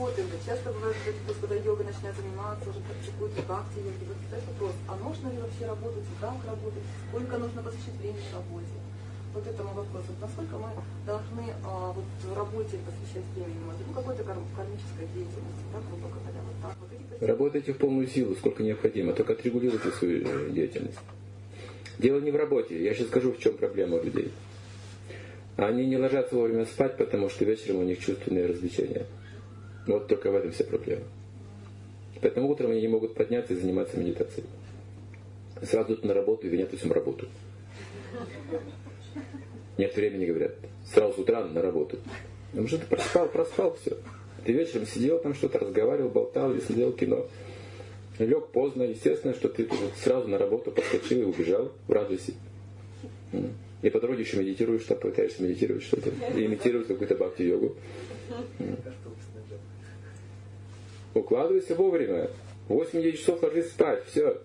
работаем, часто бывает, когда йогой начинают заниматься, уже практикуют бхакти йоги. Вот задать вопрос, а нужно ли вообще работать, как работать, сколько нужно посвящать времени работе? Вот этому вопросу. Вот насколько мы должны а, вот, работе посвящать времени, может, ну, какой-то кар- кармической деятельности, да, грубо говоря, вот так вот. Эти Работайте в полную силу, сколько необходимо, только отрегулируйте свою э, деятельность. Дело не в работе. Я сейчас скажу, в чем проблема у людей. Они не ложатся вовремя спать, потому что вечером у них чувственные развлечения. Вот только в этом вся проблема. Поэтому утром они не могут подняться и заниматься медитацией. Сразу идут на работу и во всем работу. Нет времени, говорят. Сразу с утра на работу. Ну, что ты проспал, проспал, все. Ты вечером сидел там что-то, разговаривал, болтал или смотрел кино. Лег поздно, естественно, что ты сразу на работу подскочил и убежал в радости. И по дороге еще медитируешь, что пытаешься медитировать что-то. Имитировать какую-то бхакти-йогу. Укладывайся вовремя. В 8-9 часов ложись спать, все.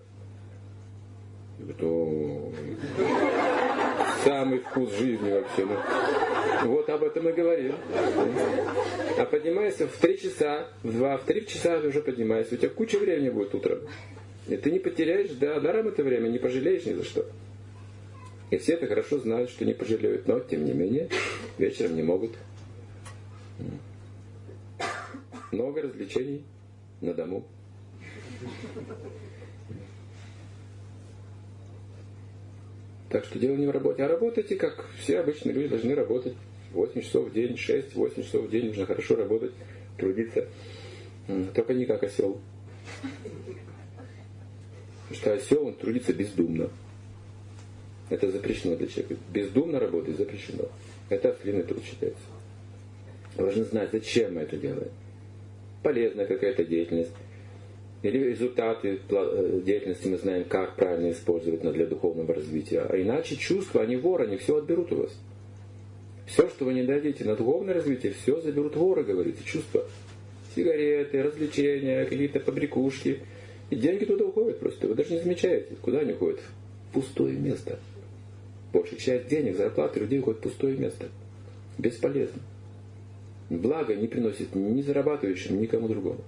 Самый вкус жизни вообще. Ну. Вот об этом и говорим. А поднимайся в 3 часа, в 2, в 3 часа уже поднимайся. У тебя куча времени будет утром. И ты не потеряешь, да, даром это время, не пожалеешь ни за что. И все это хорошо знают, что не пожалеют, но тем не менее вечером не могут. Много развлечений на дому. Так что дело не в работе. А работайте, как все обычные люди должны работать. 8 часов в день, 6-8 часов в день нужно хорошо работать, трудиться. Только не как осел. Потому что осел, он трудится бездумно. Это запрещено для человека. Бездумно работать запрещено. Это ослиный труд считается. Вы должны знать, зачем мы это делаем. Полезная какая-то деятельность. Или результаты э, деятельности мы знаем, как правильно использовать для духовного развития. А иначе чувства, они воры, они все отберут у вас. Все, что вы не дадите на духовное развитие, все заберут воры, говорится, чувства. Сигареты, развлечения, какие-то побрякушки. И деньги туда уходят просто. Вы даже не замечаете, куда они уходят. В пустое место. Большая часть денег, зарплаты людей уходит в пустое место. Бесполезно. Благо не приносит ни зарабатывающим, ни кому другому.